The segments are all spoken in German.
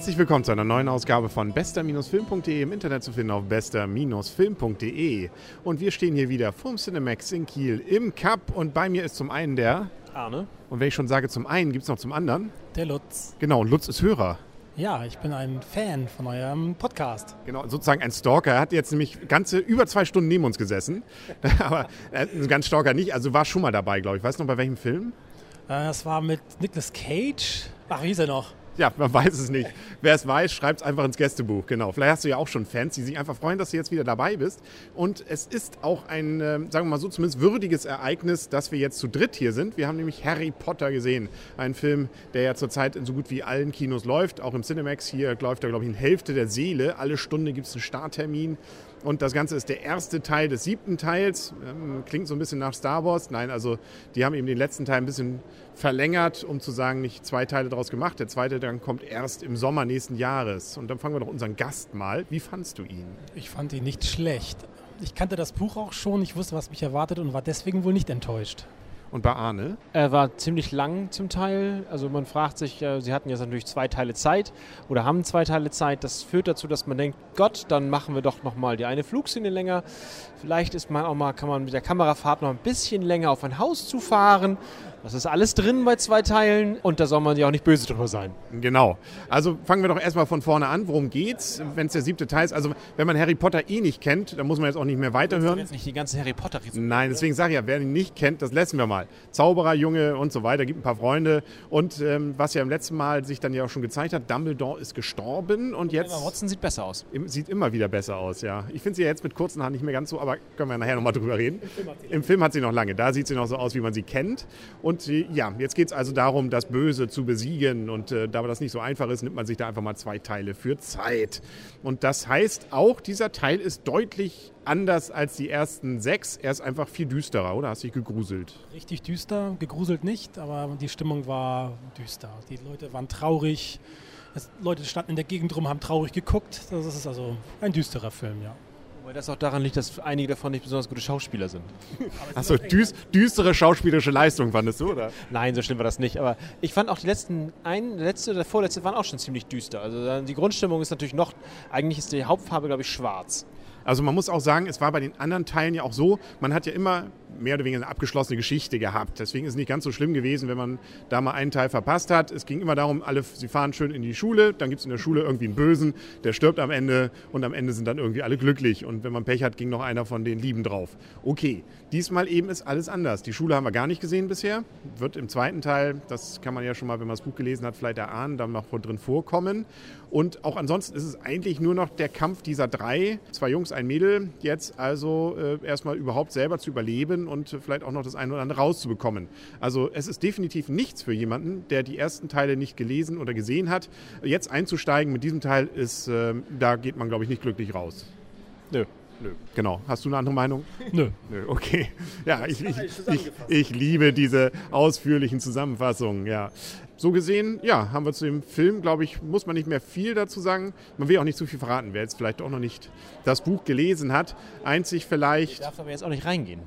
Herzlich willkommen zu einer neuen Ausgabe von bester-film.de im Internet zu finden auf bester-film.de. Und wir stehen hier wieder vorm Cinemax in Kiel im Cup und bei mir ist zum einen der Arne. Und wenn ich schon sage zum einen, gibt es noch zum anderen? Der Lutz. Genau, Lutz ist Hörer. Ja, ich bin ein Fan von eurem Podcast. Genau, sozusagen ein Stalker. Er hat jetzt nämlich ganze über zwei Stunden neben uns gesessen. Aber ein ganz Stalker nicht. Also war schon mal dabei, glaube ich. Weißt du noch bei welchem Film? Äh, das war mit Nicolas Cage. Ach, wie hieß er noch? Ja, man weiß es nicht. Wer es weiß, schreibt es einfach ins Gästebuch. Genau. Vielleicht hast du ja auch schon Fans, die sich einfach freuen, dass du jetzt wieder dabei bist. Und es ist auch ein, äh, sagen wir mal so, zumindest würdiges Ereignis, dass wir jetzt zu dritt hier sind. Wir haben nämlich Harry Potter gesehen. Ein Film, der ja zurzeit in so gut wie allen Kinos läuft. Auch im Cinemax hier läuft er, glaube ich, in Hälfte der Seele. Alle Stunde gibt es einen Starttermin. Und das Ganze ist der erste Teil des siebten Teils. Ähm, klingt so ein bisschen nach Star Wars. Nein, also die haben eben den letzten Teil ein bisschen verlängert, um zu sagen, nicht zwei Teile daraus gemacht. Der zweite dann kommt erst im Sommer nächsten Jahres. Und dann fangen wir doch unseren Gast mal. Wie fandst du ihn? Ich fand ihn nicht schlecht. Ich kannte das Buch auch schon, ich wusste, was mich erwartet und war deswegen wohl nicht enttäuscht. Und bei Arne? Er war ziemlich lang zum Teil. Also man fragt sich, äh, sie hatten jetzt natürlich zwei Teile Zeit oder haben zwei Teile Zeit. Das führt dazu, dass man denkt, Gott, dann machen wir doch nochmal die eine Flugszene länger. Vielleicht ist man auch mal, kann man mit der Kamerafahrt noch ein bisschen länger auf ein Haus zufahren. Das ist alles drin bei zwei Teilen und da soll man ja auch nicht böse drüber sein. Genau. Also fangen wir doch erstmal von vorne an. Worum geht's, wenn es der siebte Teil ist? Also wenn man Harry Potter eh nicht kennt, dann muss man jetzt auch nicht mehr weiterhören. Jetzt nicht die ganze Harry Potter. Nein, deswegen sage ich ja, wer ihn nicht kennt, das lassen wir mal. Zauberer, Junge und so weiter, gibt ein paar Freunde. Und ähm, was ja im letzten Mal sich dann ja auch schon gezeigt hat, Dumbledore ist gestorben und jetzt... Aber Watson sieht besser aus. Sieht immer wieder besser aus, ja. Ich finde sie ja jetzt mit kurzen Haaren nicht mehr ganz so, aber können wir nachher nochmal drüber reden. Im Film, Im Film hat sie noch lange. Da sieht sie noch so aus, wie man sie kennt. Und ja, jetzt geht es also darum, das Böse zu besiegen. Und äh, da das nicht so einfach ist, nimmt man sich da einfach mal zwei Teile für Zeit. Und das heißt auch, dieser Teil ist deutlich anders als die ersten sechs. Er ist einfach viel düsterer, oder? Hast dich gegruselt? Richtig düster, gegruselt nicht, aber die Stimmung war düster. Die Leute waren traurig. Leute standen in der Gegend rum, haben traurig geguckt. Das ist also ein düsterer Film, ja. Weil das auch daran liegt, dass einige davon nicht besonders gute Schauspieler sind. Achso, düs düstere schauspielerische Leistung fandest du, oder? Nein, so schlimm war das nicht. Aber ich fand auch die letzten, ein, der letzte oder vorletzte waren auch schon ziemlich düster. Also die Grundstimmung ist natürlich noch, eigentlich ist die Hauptfarbe, glaube ich, schwarz. Also man muss auch sagen, es war bei den anderen Teilen ja auch so, man hat ja immer mehr oder weniger eine abgeschlossene Geschichte gehabt. Deswegen ist es nicht ganz so schlimm gewesen, wenn man da mal einen Teil verpasst hat. Es ging immer darum, alle, sie fahren schön in die Schule, dann gibt es in der Schule irgendwie einen Bösen, der stirbt am Ende und am Ende sind dann irgendwie alle glücklich. Und wenn man Pech hat, ging noch einer von den Lieben drauf. Okay, diesmal eben ist alles anders. Die Schule haben wir gar nicht gesehen bisher. Wird im zweiten Teil, das kann man ja schon mal, wenn man das Buch gelesen hat, vielleicht erahnen, dann noch drin vorkommen. Und auch ansonsten ist es eigentlich nur noch der Kampf dieser drei, zwei Jungs, ein Mädel, jetzt also äh, erstmal überhaupt selber zu überleben und vielleicht auch noch das eine oder andere rauszubekommen. Also es ist definitiv nichts für jemanden, der die ersten Teile nicht gelesen oder gesehen hat. Jetzt einzusteigen mit diesem Teil ist, äh, da geht man, glaube ich, nicht glücklich raus. Nö. Nö. Genau. Hast du eine andere Meinung? Nö. Nö, okay. Ja, ich, ich, ich, ich liebe diese ausführlichen Zusammenfassungen, ja. So gesehen, ja, haben wir zu dem Film, glaube ich, muss man nicht mehr viel dazu sagen. Man will auch nicht zu viel verraten, wer jetzt vielleicht auch noch nicht das Buch gelesen hat. Einzig vielleicht. Ich darf aber jetzt auch nicht reingehen.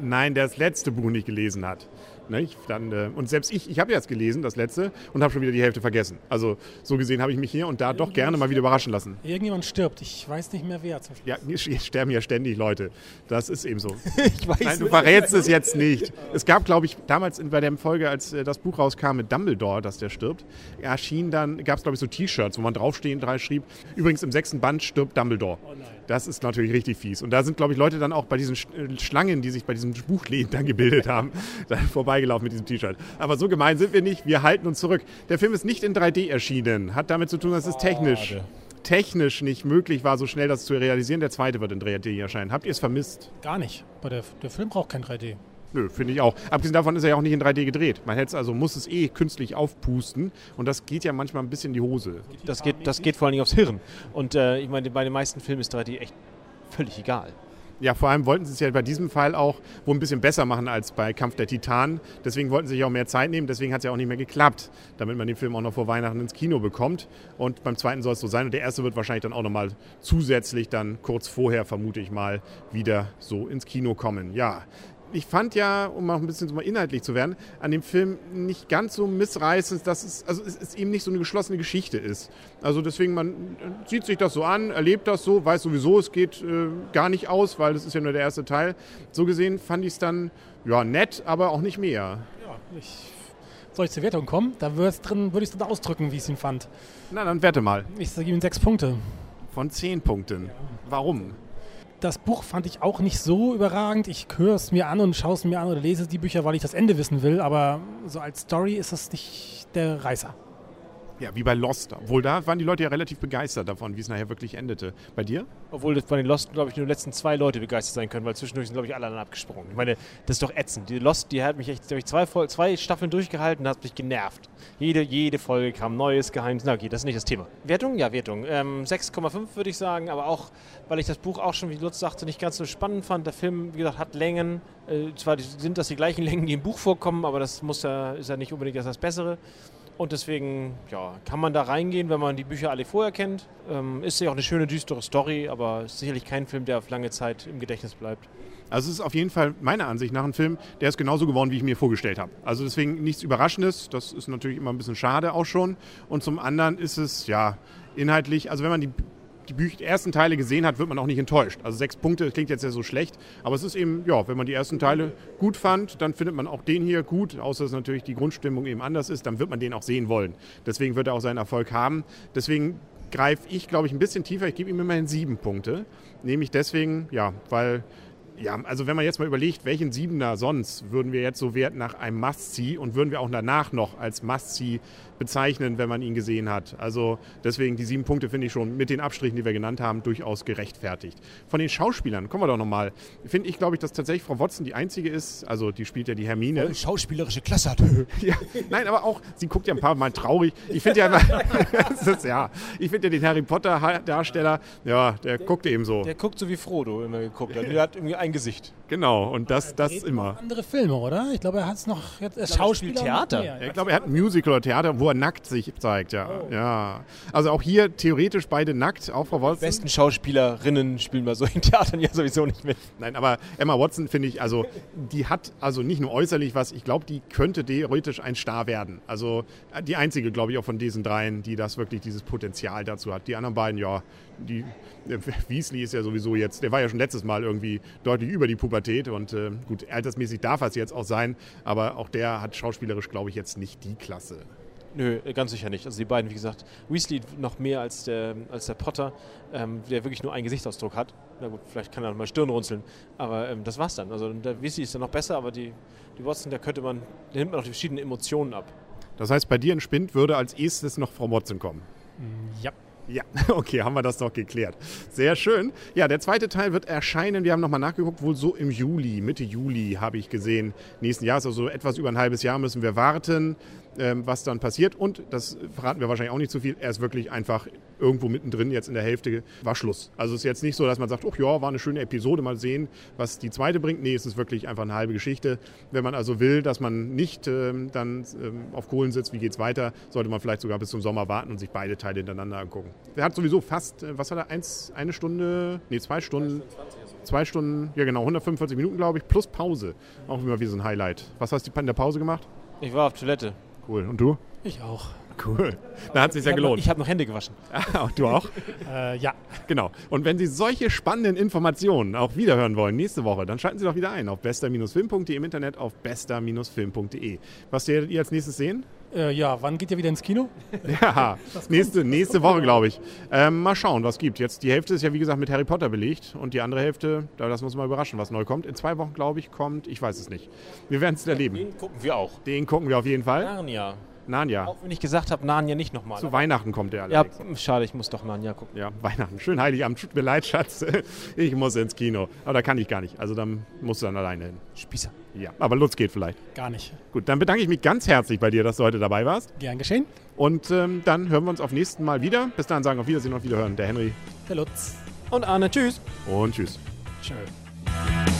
Nein, der das letzte Buch nicht gelesen hat. Nicht? Dann, äh, und selbst ich, ich habe jetzt gelesen, das letzte, und habe schon wieder die Hälfte vergessen. Also so gesehen habe ich mich hier und da doch gerne mal wieder überraschen lassen. Irgendjemand stirbt, ich weiß nicht mehr wer. Ja, hier sterben ja ständig Leute. Das ist eben so. ich weiß Nein, du verrätst es jetzt nicht. Es gab, glaube ich, damals bei der Folge, als äh, das Buch rauskam mit Dumbledore, dass der stirbt, erschien dann, gab es, glaube ich, so T-Shirts, wo man draufstehen drei schrieb, übrigens im sechsten Band stirbt Dumbledore. Oh. Das ist natürlich richtig fies. Und da sind, glaube ich, Leute dann auch bei diesen äh, Schlangen, die sich bei diesem Buchläden dann gebildet haben, dann vorbeigelaufen mit diesem T-Shirt. Aber so gemein sind wir nicht. Wir halten uns zurück. Der Film ist nicht in 3D erschienen. Hat damit zu tun, dass es technisch, technisch nicht möglich war, so schnell das zu realisieren. Der zweite wird in 3D erscheinen. Habt ihr es vermisst? Gar nicht. Der, der Film braucht kein 3D. Nö, finde ich auch. Abgesehen davon ist er ja auch nicht in 3D gedreht. Man hätte also muss es eh künstlich aufpusten und das geht ja manchmal ein bisschen in die Hose. Das geht, das geht vor allen Dingen aufs Hirn. Und äh, ich meine, bei den meisten Filmen ist 3D echt völlig egal. Ja, vor allem wollten sie es ja bei diesem Fall auch wohl ein bisschen besser machen als bei Kampf der Titanen. Deswegen wollten sie sich auch mehr Zeit nehmen. Deswegen hat es ja auch nicht mehr geklappt, damit man den Film auch noch vor Weihnachten ins Kino bekommt. Und beim zweiten soll es so sein. Und der erste wird wahrscheinlich dann auch nochmal zusätzlich dann kurz vorher, vermute ich mal, wieder so ins Kino kommen. Ja, ich fand ja, um mal ein bisschen so mal inhaltlich zu werden, an dem Film nicht ganz so missreißend, dass es, also es, es eben nicht so eine geschlossene Geschichte ist. Also deswegen, man sieht sich das so an, erlebt das so, weiß sowieso, es geht äh, gar nicht aus, weil das ist ja nur der erste Teil. So gesehen fand ich es dann, ja, nett, aber auch nicht mehr. Ja, ich, soll ich zur Wertung kommen? Da würde ich es drin ausdrücken, wie ich es ihn fand. Na, dann werte mal. Ich sage ihm sechs Punkte. Von zehn Punkten. Warum? Das Buch fand ich auch nicht so überragend. Ich höre es mir an und schaue es mir an oder lese die Bücher, weil ich das Ende wissen will. Aber so als Story ist das nicht der Reißer. Ja, wie bei Lost. Obwohl da waren die Leute ja relativ begeistert davon, wie es nachher wirklich endete. Bei dir? Obwohl das bei den Lost, glaube ich, nur die letzten zwei Leute begeistert sein können, weil zwischendurch sind, glaube ich, alle dann abgesprungen. Ich meine, das ist doch ätzend. Die Lost, die hat mich echt, glaube ich, zwei, zwei Staffeln durchgehalten und hat mich genervt. Jede, jede Folge kam neues Geheimnis. Na okay, das ist nicht das Thema. Wertung? Ja, Wertung. Ähm, 6,5 würde ich sagen, aber auch, weil ich das Buch auch schon, wie Lutz sagte, nicht ganz so spannend fand. Der Film, wie gesagt, hat Längen. Äh, zwar sind das die gleichen Längen, die im Buch vorkommen, aber das muss ja, ist ja nicht unbedingt das, das Bessere. Und deswegen ja, kann man da reingehen, wenn man die Bücher alle vorher kennt. Ähm, ist ja auch eine schöne, düstere Story, aber sicherlich kein Film, der auf lange Zeit im Gedächtnis bleibt. Also es ist auf jeden Fall meiner Ansicht nach ein Film, der ist genauso geworden, wie ich mir vorgestellt habe. Also deswegen nichts Überraschendes, das ist natürlich immer ein bisschen schade auch schon. Und zum anderen ist es ja inhaltlich, also wenn man die die, die ersten Teile gesehen hat, wird man auch nicht enttäuscht. Also sechs Punkte, das klingt jetzt ja so schlecht, aber es ist eben, ja, wenn man die ersten Teile gut fand, dann findet man auch den hier gut, außer dass natürlich die Grundstimmung eben anders ist, dann wird man den auch sehen wollen. Deswegen wird er auch seinen Erfolg haben. Deswegen greife ich, glaube ich, ein bisschen tiefer. Ich gebe ihm immerhin sieben Punkte. Nämlich deswegen, ja, weil ja, also wenn man jetzt mal überlegt, welchen Siebener sonst würden wir jetzt so werten nach einem Must-See und würden wir auch danach noch als Must-See bezeichnen, wenn man ihn gesehen hat. Also deswegen die sieben Punkte finde ich schon mit den Abstrichen, die wir genannt haben, durchaus gerechtfertigt. Von den Schauspielern kommen wir doch nochmal. Finde ich, glaube ich, dass tatsächlich Frau Watson die einzige ist, also die spielt ja die Hermine. Voll schauspielerische Klasse hat. ja, nein, aber auch, sie guckt ja ein paar Mal traurig. Ich finde ja, ist, ja, ich finde ja den Harry Potter Darsteller, ja, der, der guckt eben so. Der guckt so wie Frodo immer geguckt hat. Der hat irgendwie ein Gesicht. Genau, und das, das immer. Andere Filme, oder? Ich glaube, er hat es noch, jetzt, Schauspieler. Theater. Ja, ich glaube, er hat ein Musical oder Theater, wo er nackt sich zeigt, ja. Oh. ja. Also auch hier theoretisch beide nackt, auch Frau Watson. Die besten Schauspielerinnen spielen bei solchen Theatern ja sowieso nicht mit. Nein, aber Emma Watson finde ich, also die hat also nicht nur äußerlich was, ich glaube, die könnte theoretisch ein Star werden. Also die einzige, glaube ich, auch von diesen dreien, die das wirklich dieses Potenzial dazu hat. Die anderen beiden, ja, die Weasley ist ja sowieso jetzt, der war ja schon letztes Mal irgendwie deutlich über die Pubertät und äh, gut, altersmäßig darf er es jetzt auch sein, aber auch der hat schauspielerisch, glaube ich, jetzt nicht die Klasse. Nö, ganz sicher nicht. Also die beiden, wie gesagt, Weasley noch mehr als der, als der Potter, ähm, der wirklich nur einen Gesichtsausdruck hat. Na gut, vielleicht kann er mal Stirn runzeln, aber ähm, das war's dann. Also der Weasley ist dann noch besser, aber die, die Watson, da könnte man, da nimmt man auch die verschiedenen Emotionen ab. Das heißt, bei dir in Spind würde als erstes noch Frau Watson kommen? Ja. Ja, okay, haben wir das doch geklärt. Sehr schön. Ja, der zweite Teil wird erscheinen. Wir haben nochmal nachgeguckt, wohl so im Juli, Mitte Juli habe ich gesehen. Nächsten Jahr, also etwas über ein halbes Jahr müssen wir warten was dann passiert. Und das verraten wir wahrscheinlich auch nicht zu viel. Er ist wirklich einfach irgendwo mittendrin, jetzt in der Hälfte, war Schluss. Also es ist jetzt nicht so, dass man sagt, oh ja, war eine schöne Episode, mal sehen, was die zweite bringt. Nee, es ist wirklich einfach eine halbe Geschichte. Wenn man also will, dass man nicht ähm, dann ähm, auf Kohlen sitzt, wie geht es weiter, sollte man vielleicht sogar bis zum Sommer warten und sich beide Teile hintereinander angucken. Er hat sowieso fast, äh, was hat er, eins, eine Stunde, nee, zwei Stunden. Zwei Stunden, ja genau, 145 Minuten, glaube ich, plus Pause. Auch immer wie so ein Highlight. Was hast du in der Pause gemacht? Ich war auf Toilette. Cool. Und du? Ich auch. Cool. Da hat es sich ja gelohnt. Noch, ich habe noch Hände gewaschen. Ah, du auch? äh, ja. Genau. Und wenn Sie solche spannenden Informationen auch wiederhören wollen nächste Woche, dann schalten Sie doch wieder ein auf bester-film.de im Internet auf bester-film.de. Was werdet ihr als nächstes sehen? Äh, ja, wann geht ihr wieder ins Kino? ja, nächste, nächste Woche, glaube ich. Ähm, mal schauen, was gibt. Jetzt die Hälfte ist ja wie gesagt mit Harry Potter belegt und die andere Hälfte, da lassen wir uns mal überraschen, was neu kommt. In zwei Wochen, glaube ich, kommt, ich weiß es nicht. Wir werden es erleben. Den gucken wir auch. Den gucken wir auf jeden Fall. Narnia. Narnia. Auch wenn ich gesagt habe, Narnia nicht nochmal. Zu Weihnachten kommt der allerdings. Ja, schade, ich muss doch Narnia gucken. Ja, Weihnachten. Schön Heiligabend. Tut mir leid, Schatz. Ich muss ins Kino. Aber da kann ich gar nicht. Also dann musst du dann alleine hin. Spießer. Ja, aber Lutz geht vielleicht. Gar nicht. Gut, dann bedanke ich mich ganz herzlich bei dir, dass du heute dabei warst. Gern geschehen. Und ähm, dann hören wir uns auf nächsten Mal wieder. Bis dahin sagen auf Wiedersehen und Wiederhören. Der Henry. Der Lutz. Und Arne. Tschüss. Und tschüss. Tschüss.